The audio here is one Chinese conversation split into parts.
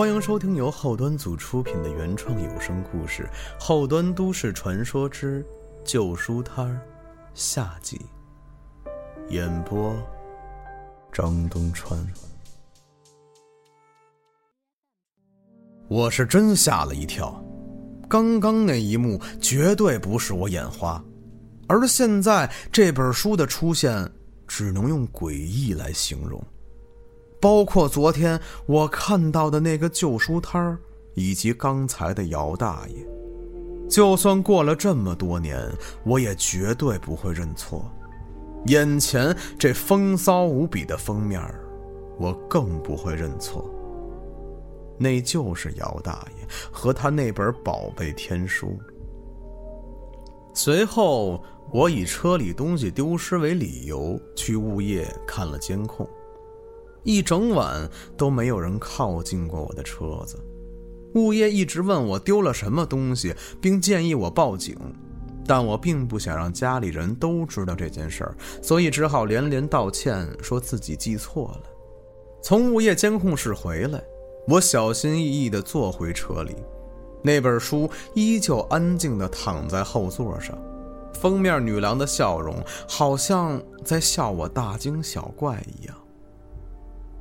欢迎收听由后端组出品的原创有声故事《后端都市传说之旧书摊儿》下集。演播：张东川。我是真吓了一跳，刚刚那一幕绝对不是我眼花，而现在这本书的出现，只能用诡异来形容。包括昨天我看到的那个旧书摊儿，以及刚才的姚大爷，就算过了这么多年，我也绝对不会认错。眼前这风骚无比的封面，我更不会认错。那就是姚大爷和他那本宝贝天书。随后，我以车里东西丢失为理由，去物业看了监控。一整晚都没有人靠近过我的车子，物业一直问我丢了什么东西，并建议我报警，但我并不想让家里人都知道这件事儿，所以只好连连道歉，说自己记错了。从物业监控室回来，我小心翼翼地坐回车里，那本书依旧安静地躺在后座上，封面女郎的笑容好像在笑我大惊小怪一样。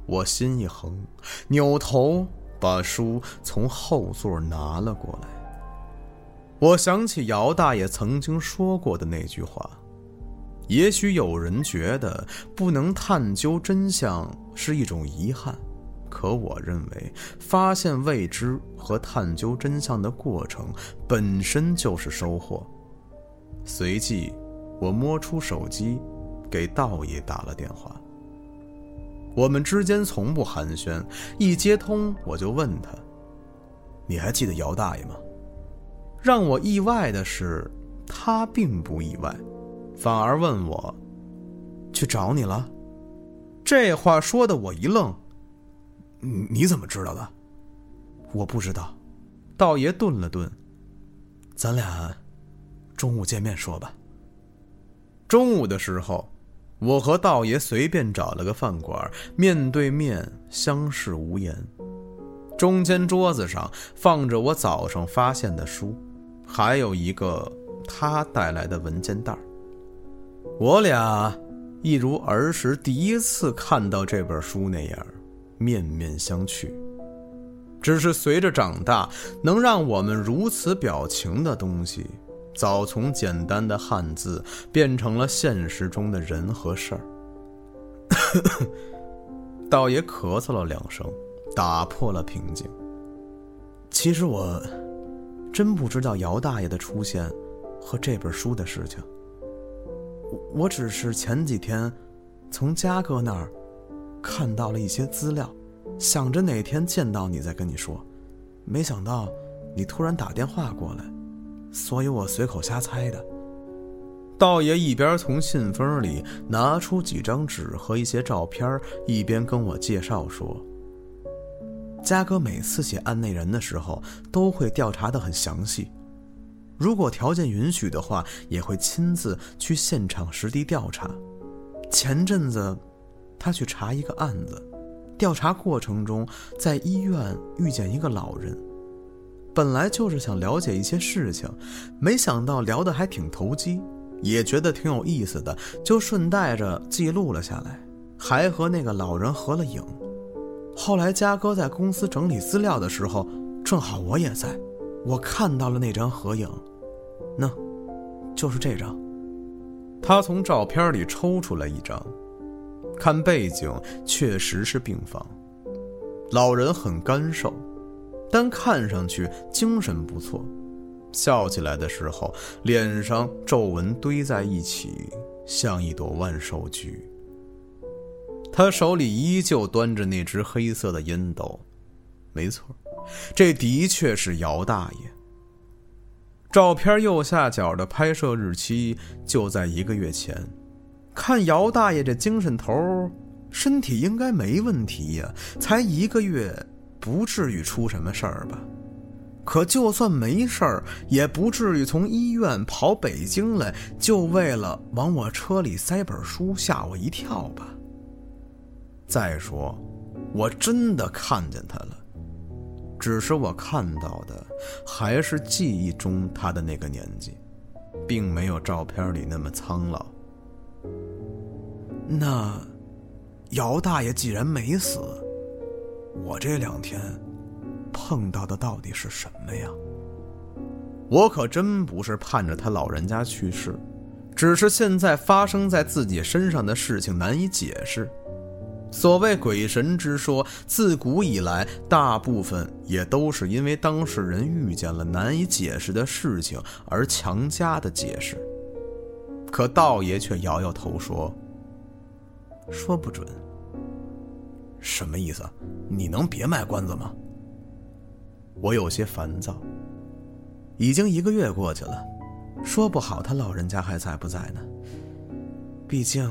我心一横，扭头把书从后座拿了过来。我想起姚大爷曾经说过的那句话：“也许有人觉得不能探究真相是一种遗憾，可我认为发现未知和探究真相的过程本身就是收获。”随即，我摸出手机，给道爷打了电话。我们之间从不寒暄，一接通我就问他：“你还记得姚大爷吗？”让我意外的是，他并不意外，反而问我：“去找你了？”这话说的我一愣：“你怎么知道的？”我不知道。道爷顿了顿：“咱俩中午见面说吧。”中午的时候。我和道爷随便找了个饭馆，面对面相视无言。中间桌子上放着我早上发现的书，还有一个他带来的文件袋。我俩一如儿时第一次看到这本书那样，面面相觑。只是随着长大，能让我们如此表情的东西。早从简单的汉字变成了现实中的人和事儿。道爷咳嗽了两声，打破了平静。其实我真不知道姚大爷的出现和这本书的事情。我只是前几天从嘉哥那儿看到了一些资料，想着哪天见到你再跟你说，没想到你突然打电话过来。所以我随口瞎猜的。道爷一边从信封里拿出几张纸和一些照片，一边跟我介绍说：“嘉哥每次写案内人的时候，都会调查的很详细。如果条件允许的话，也会亲自去现场实地调查。前阵子，他去查一个案子，调查过程中在医院遇见一个老人。”本来就是想了解一些事情，没想到聊得还挺投机，也觉得挺有意思的，就顺带着记录了下来，还和那个老人合了影。后来嘉哥在公司整理资料的时候，正好我也在，我看到了那张合影，那，就是这张。他从照片里抽出来一张，看背景确实是病房，老人很干瘦。但看上去精神不错，笑起来的时候，脸上皱纹堆在一起，像一朵万寿菊。他手里依旧端着那只黑色的烟斗，没错，这的确是姚大爷。照片右下角的拍摄日期就在一个月前，看姚大爷这精神头，身体应该没问题呀，才一个月。不至于出什么事儿吧？可就算没事儿，也不至于从医院跑北京来，就为了往我车里塞本书吓我一跳吧？再说，我真的看见他了，只是我看到的还是记忆中他的那个年纪，并没有照片里那么苍老。那姚大爷既然没死，我这两天碰到的到底是什么呀？我可真不是盼着他老人家去世，只是现在发生在自己身上的事情难以解释。所谓鬼神之说，自古以来大部分也都是因为当事人遇见了难以解释的事情而强加的解释。可道爷却摇摇头说：“说不准。”什么意思？你能别卖关子吗？我有些烦躁。已经一个月过去了，说不好他老人家还在不在呢。毕竟。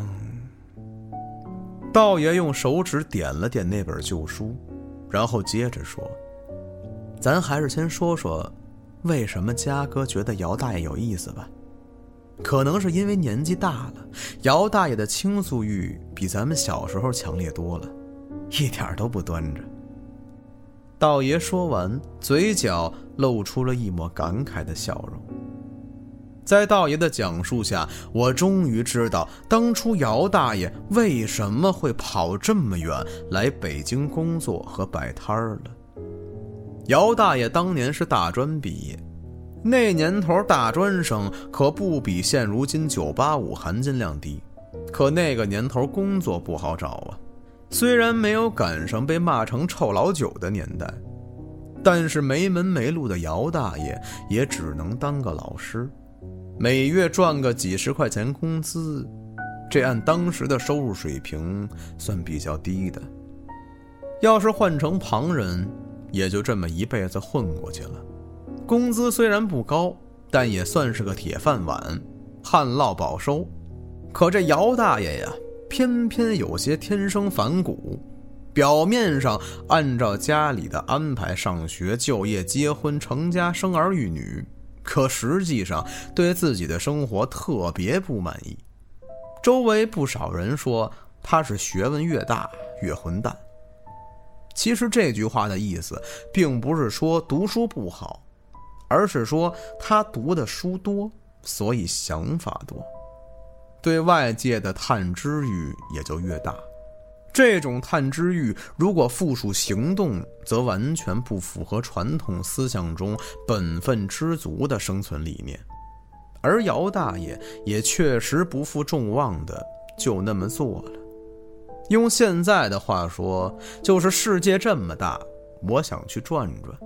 道爷用手指点了点那本旧书，然后接着说：“咱还是先说说，为什么家哥觉得姚大爷有意思吧？可能是因为年纪大了，姚大爷的倾诉欲比咱们小时候强烈多了，一点都不端着。”道爷说完，嘴角露出了一抹感慨的笑容。在道爷的讲述下，我终于知道当初姚大爷为什么会跑这么远来北京工作和摆摊儿了。姚大爷当年是大专毕业，那年头大专生可不比现如今985含金量低，可那个年头工作不好找啊。虽然没有赶上被骂成臭老九的年代，但是没门没路的姚大爷也只能当个老师。每月赚个几十块钱工资，这按当时的收入水平算比较低的。要是换成旁人，也就这么一辈子混过去了。工资虽然不高，但也算是个铁饭碗，旱涝保收。可这姚大爷呀，偏偏有些天生反骨，表面上按照家里的安排上学、就业、结婚、成家、生儿育女。可实际上，对自己的生活特别不满意。周围不少人说他是学问越大越混蛋。其实这句话的意思，并不是说读书不好，而是说他读的书多，所以想法多，对外界的探知欲也就越大。这种探知欲，如果附属行动，则完全不符合传统思想中本分知足的生存理念。而姚大爷也确实不负众望的就那么做了。用现在的话说，就是世界这么大，我想去转转。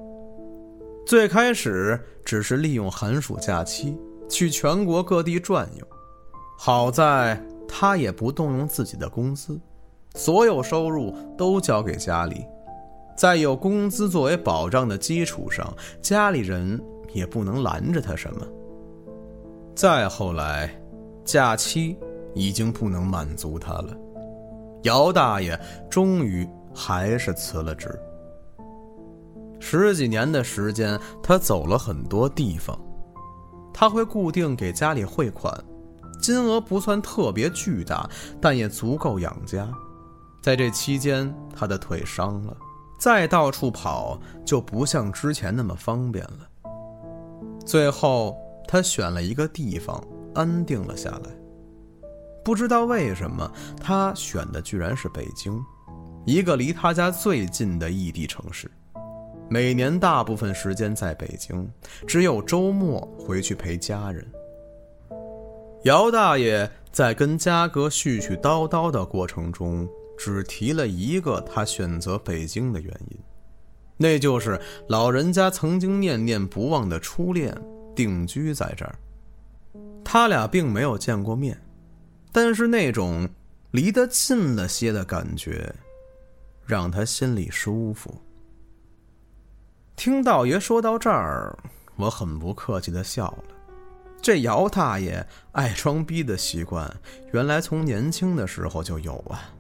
最开始只是利用寒暑假期去全国各地转悠，好在他也不动用自己的工资。所有收入都交给家里，在有工资作为保障的基础上，家里人也不能拦着他什么。再后来，假期已经不能满足他了，姚大爷终于还是辞了职。十几年的时间，他走了很多地方，他会固定给家里汇款，金额不算特别巨大，但也足够养家。在这期间，他的腿伤了，再到处跑就不像之前那么方便了。最后，他选了一个地方安定了下来。不知道为什么，他选的居然是北京，一个离他家最近的异地城市。每年大部分时间在北京，只有周末回去陪家人。姚大爷在跟嘉哥絮絮叨叨的过程中。只提了一个他选择北京的原因，那就是老人家曾经念念不忘的初恋定居在这儿。他俩并没有见过面，但是那种离得近了些的感觉，让他心里舒服。听道爷说到这儿，我很不客气的笑了。这姚大爷爱装逼的习惯，原来从年轻的时候就有啊。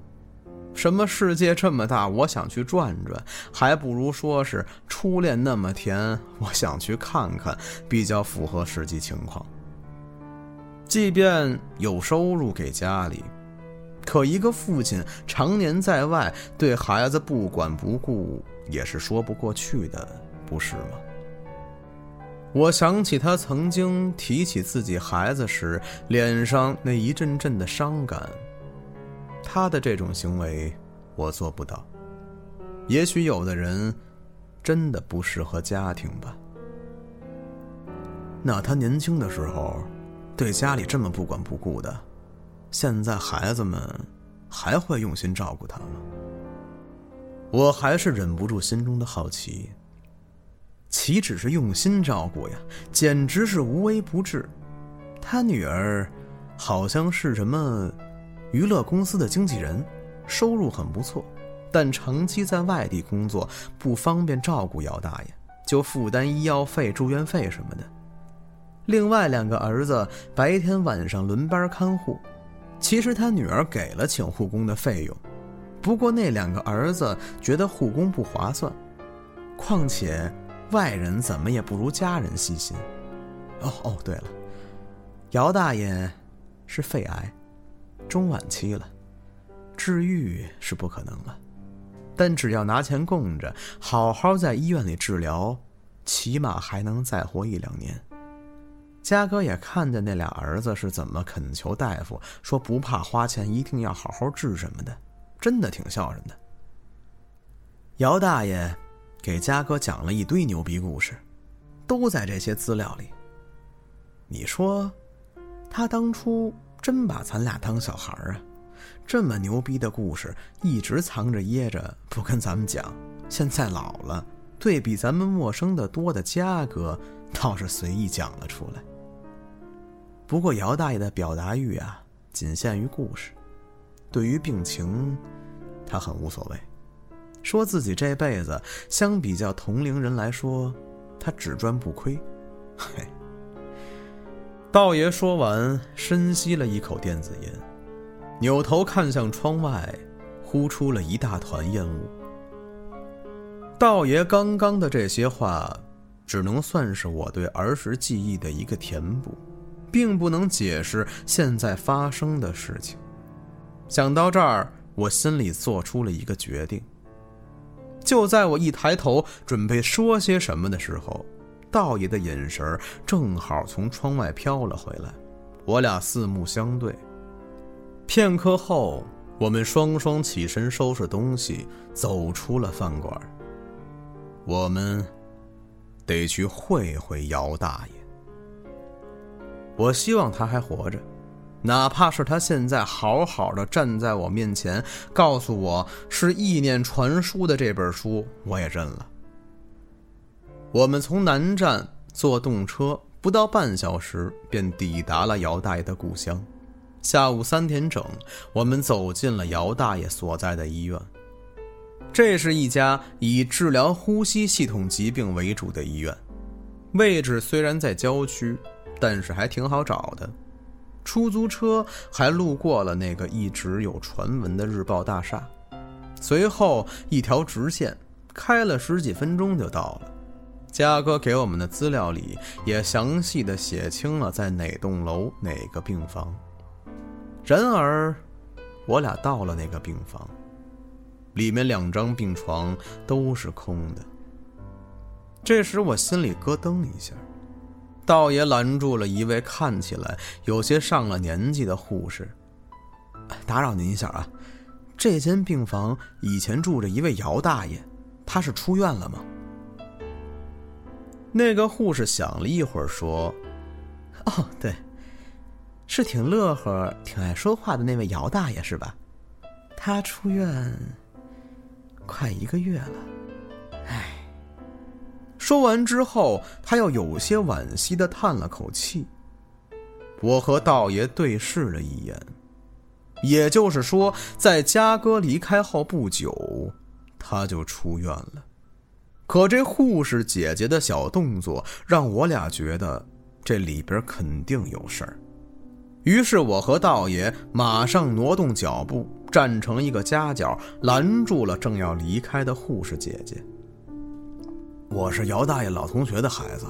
什么世界这么大，我想去转转，还不如说是初恋那么甜，我想去看看，比较符合实际情况。即便有收入给家里，可一个父亲常年在外，对孩子不管不顾，也是说不过去的，不是吗？我想起他曾经提起自己孩子时脸上那一阵阵的伤感。他的这种行为，我做不到。也许有的人，真的不适合家庭吧。那他年轻的时候，对家里这么不管不顾的，现在孩子们还会用心照顾他吗？我还是忍不住心中的好奇。岂止是用心照顾呀，简直是无微不至。他女儿好像是什么娱乐公司的经纪人，收入很不错，但长期在外地工作不方便照顾姚大爷，就负担医药费、住院费什么的。另外两个儿子白天晚上轮班看护，其实他女儿给了请护工的费用，不过那两个儿子觉得护工不划算，况且。外人怎么也不如家人细心。哦哦，对了，姚大爷是肺癌，中晚期了，治愈是不可能了，但只要拿钱供着，好好在医院里治疗，起码还能再活一两年。嘉哥也看见那俩儿子是怎么恳求大夫，说不怕花钱，一定要好好治什么的，真的挺孝顺的。姚大爷。给嘉哥讲了一堆牛逼故事，都在这些资料里。你说，他当初真把咱俩当小孩啊？这么牛逼的故事一直藏着掖着不跟咱们讲，现在老了，对比咱们陌生的多的嘉哥，倒是随意讲了出来。不过姚大爷的表达欲啊，仅限于故事，对于病情，他很无所谓。说自己这辈子相比较同龄人来说，他只赚不亏。嘿，道爷说完，深吸了一口电子烟，扭头看向窗外，呼出了一大团烟雾。道爷刚刚的这些话，只能算是我对儿时记忆的一个填补，并不能解释现在发生的事情。想到这儿，我心里做出了一个决定。就在我一抬头准备说些什么的时候，道爷的眼神正好从窗外飘了回来，我俩四目相对。片刻后，我们双双起身收拾东西，走出了饭馆。我们得去会会姚大爷。我希望他还活着。哪怕是他现在好好的站在我面前，告诉我是意念传输的这本书，我也认了。我们从南站坐动车，不到半小时便抵达了姚大爷的故乡。下午三点整，我们走进了姚大爷所在的医院。这是一家以治疗呼吸系统疾病为主的医院，位置虽然在郊区，但是还挺好找的。出租车还路过了那个一直有传闻的日报大厦，随后一条直线开了十几分钟就到了。嘉哥给我们的资料里也详细的写清了在哪栋楼哪个病房。然而，我俩到了那个病房，里面两张病床都是空的。这时我心里咯噔一下。道爷拦住了一位看起来有些上了年纪的护士，打扰您一下啊，这间病房以前住着一位姚大爷，他是出院了吗？那个护士想了一会儿说：“哦，对，是挺乐呵、挺爱说话的那位姚大爷是吧？他出院快一个月了，”说完之后，他又有些惋惜的叹了口气。我和道爷对视了一眼，也就是说，在嘉哥离开后不久，他就出院了。可这护士姐姐的小动作，让我俩觉得这里边肯定有事儿。于是我和道爷马上挪动脚步，站成一个夹角，拦住了正要离开的护士姐姐。我是姚大爷老同学的孩子，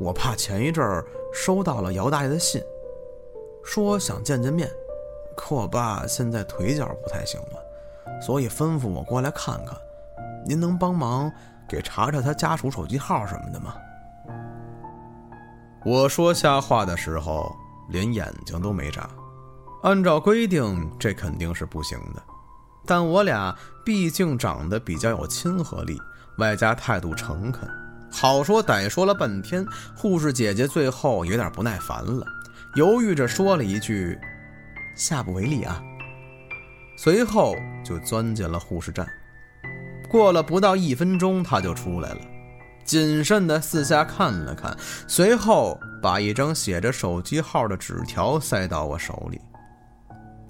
我怕前一阵儿收到了姚大爷的信，说想见见面，可我爸现在腿脚不太行了，所以吩咐我过来看看。您能帮忙给查查他家属手机号什么的吗？我说瞎话的时候，连眼睛都没眨。按照规定，这肯定是不行的。但我俩毕竟长得比较有亲和力，外加态度诚恳，好说歹说了半天，护士姐姐最后有点不耐烦了，犹豫着说了一句：“下不为例啊。”随后就钻进了护士站。过了不到一分钟，她就出来了。谨慎地四下看了看，随后把一张写着手机号的纸条塞到我手里。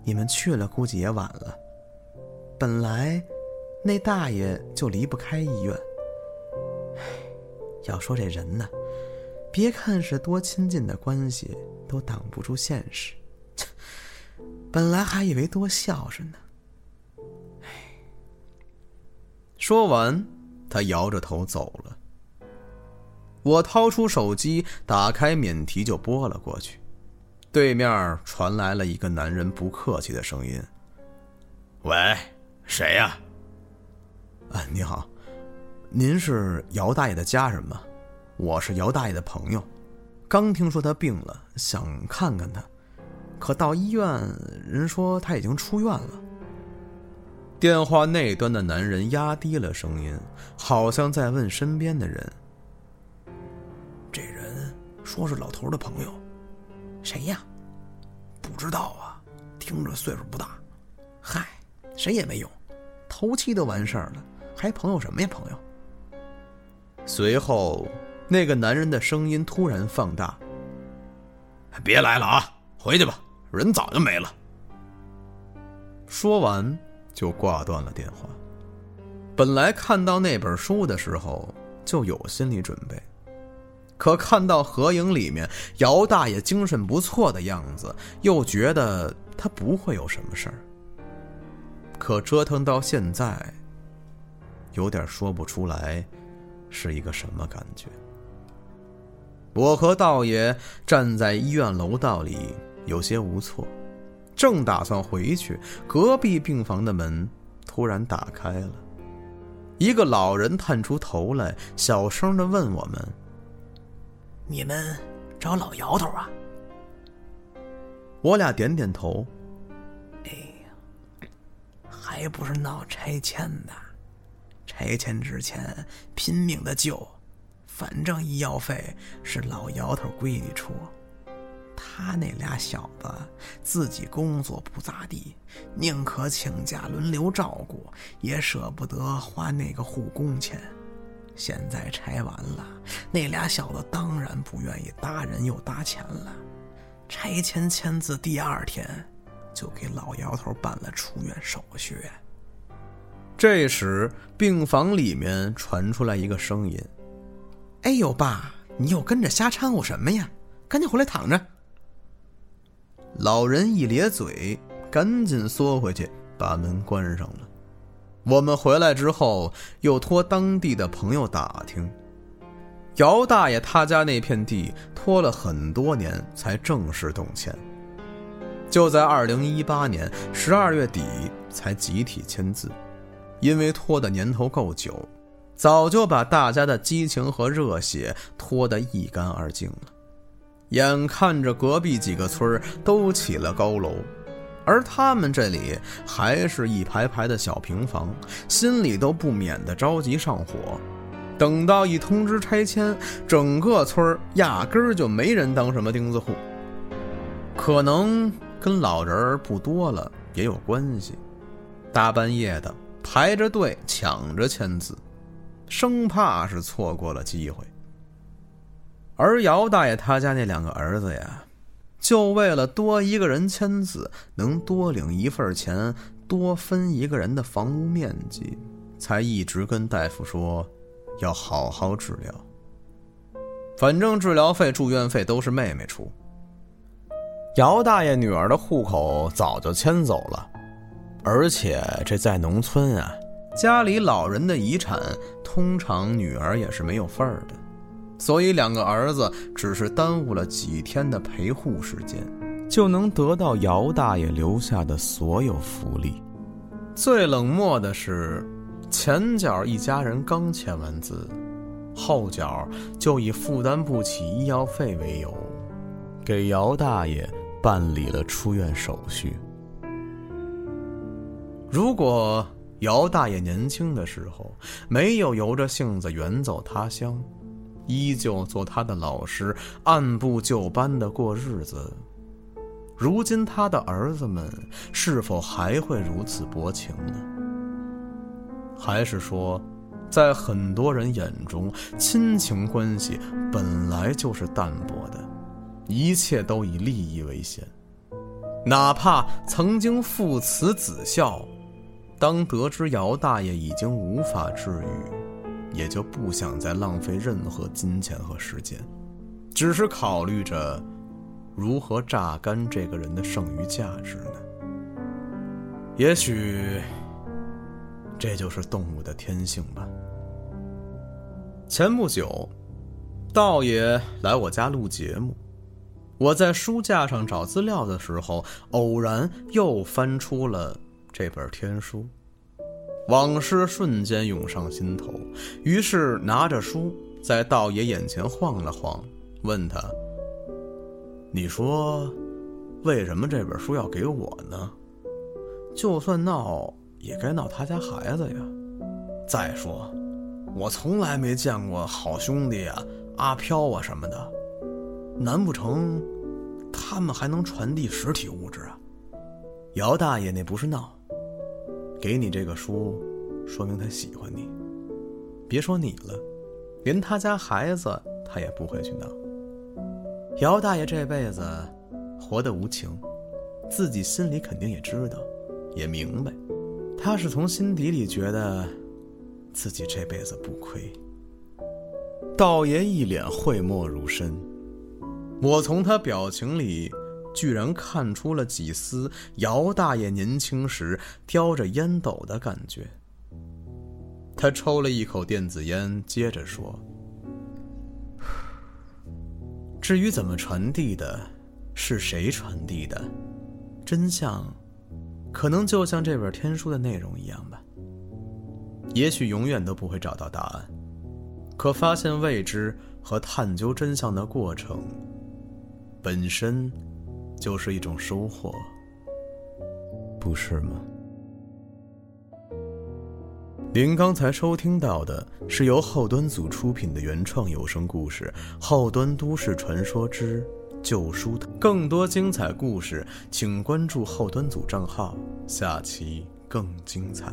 你们去了，估计也晚了。本来那大爷就离不开医院。唉，要说这人呢，别看是多亲近的关系，都挡不住现实。本来还以为多孝顺呢。唉，说完，他摇着头走了。我掏出手机，打开免提就拨了过去。对面传来了一个男人不客气的声音：“喂，谁呀？”“，你好，您是姚大爷的家人吗？我是姚大爷的朋友，刚听说他病了，想看看他，可到医院人说他已经出院了。”电话那端的男人压低了声音，好像在问身边的人。这人说是老头的朋友，谁呀？不知道啊，听着岁数不大。嗨，谁也没用，头七都完事儿了，还朋友什么呀？朋友。随后，那个男人的声音突然放大：“别来了啊，回去吧，人早就没了。”说完就挂断了电话。本来看到那本书的时候就有心理准备。可看到合影里面姚大爷精神不错的样子，又觉得他不会有什么事儿。可折腾到现在，有点说不出来是一个什么感觉。我和道爷站在医院楼道里，有些无措，正打算回去，隔壁病房的门突然打开了，一个老人探出头来，小声的问我们。你们找老姚头啊？我俩点点头。哎呀，还不是闹拆迁的，拆迁之前拼命的救，反正医药费是老姚头闺女出。他那俩小子自己工作不咋地，宁可请假轮流照顾，也舍不得花那个护工钱。现在拆完了，那俩小子当然不愿意搭人又搭钱了。拆迁签字第二天，就给老姚头办了出院手续。这时，病房里面传出来一个声音：“哎呦，爸，你又跟着瞎掺和什么呀？赶紧回来躺着。”老人一咧嘴，赶紧缩回去，把门关上了。我们回来之后，又托当地的朋友打听，姚大爷他家那片地拖了很多年才正式动迁，就在二零一八年十二月底才集体签字，因为拖的年头够久，早就把大家的激情和热血拖得一干二净了。眼看着隔壁几个村都起了高楼。而他们这里还是一排排的小平房，心里都不免的着急上火。等到一通知拆迁，整个村压根儿就没人当什么钉子户。可能跟老人不多了也有关系，大半夜的排着队抢着签字，生怕是错过了机会。而姚大爷他家那两个儿子呀。就为了多一个人签字，能多领一份钱，多分一个人的房屋面积，才一直跟大夫说要好好治疗。反正治疗费、住院费都是妹妹出。姚大爷女儿的户口早就迁走了，而且这在农村啊，家里老人的遗产通常女儿也是没有份儿的。所以，两个儿子只是耽误了几天的陪护时间，就能得到姚大爷留下的所有福利。最冷漠的是，前脚一家人刚签完字，后脚就以负担不起医药费为由，给姚大爷办理了出院手续。如果姚大爷年轻的时候没有由着性子远走他乡，依旧做他的老师，按部就班的过日子，如今他的儿子们是否还会如此薄情呢？还是说，在很多人眼中，亲情关系本来就是淡薄的，一切都以利益为先，哪怕曾经父慈子孝。当得知姚大爷已经无法治愈，也就不想再浪费任何金钱和时间，只是考虑着如何榨干这个人的剩余价值呢？也许这就是动物的天性吧。前不久，道爷来我家录节目，我在书架上找资料的时候，偶然又翻出了。这本天书，往事瞬间涌上心头，于是拿着书在道爷眼前晃了晃，问他：“你说，为什么这本书要给我呢？就算闹，也该闹他家孩子呀。再说，我从来没见过好兄弟啊、阿飘啊什么的，难不成他们还能传递实体物质啊？”姚大爷那不是闹。给你这个书，说明他喜欢你。别说你了，连他家孩子他也不会去闹。姚大爷这辈子活得无情，自己心里肯定也知道，也明白。他是从心底里觉得，自己这辈子不亏。道爷一脸讳莫如深，我从他表情里。居然看出了几丝姚大爷年轻时叼着烟斗的感觉。他抽了一口电子烟，接着说：“至于怎么传递的，是谁传递的，真相，可能就像这本天书的内容一样吧。也许永远都不会找到答案，可发现未知和探究真相的过程，本身。”就是一种收获，不是吗？您刚才收听到的是由后端组出品的原创有声故事《后端都市传说之旧书》。更多精彩故事，请关注后端组账号，下期更精彩。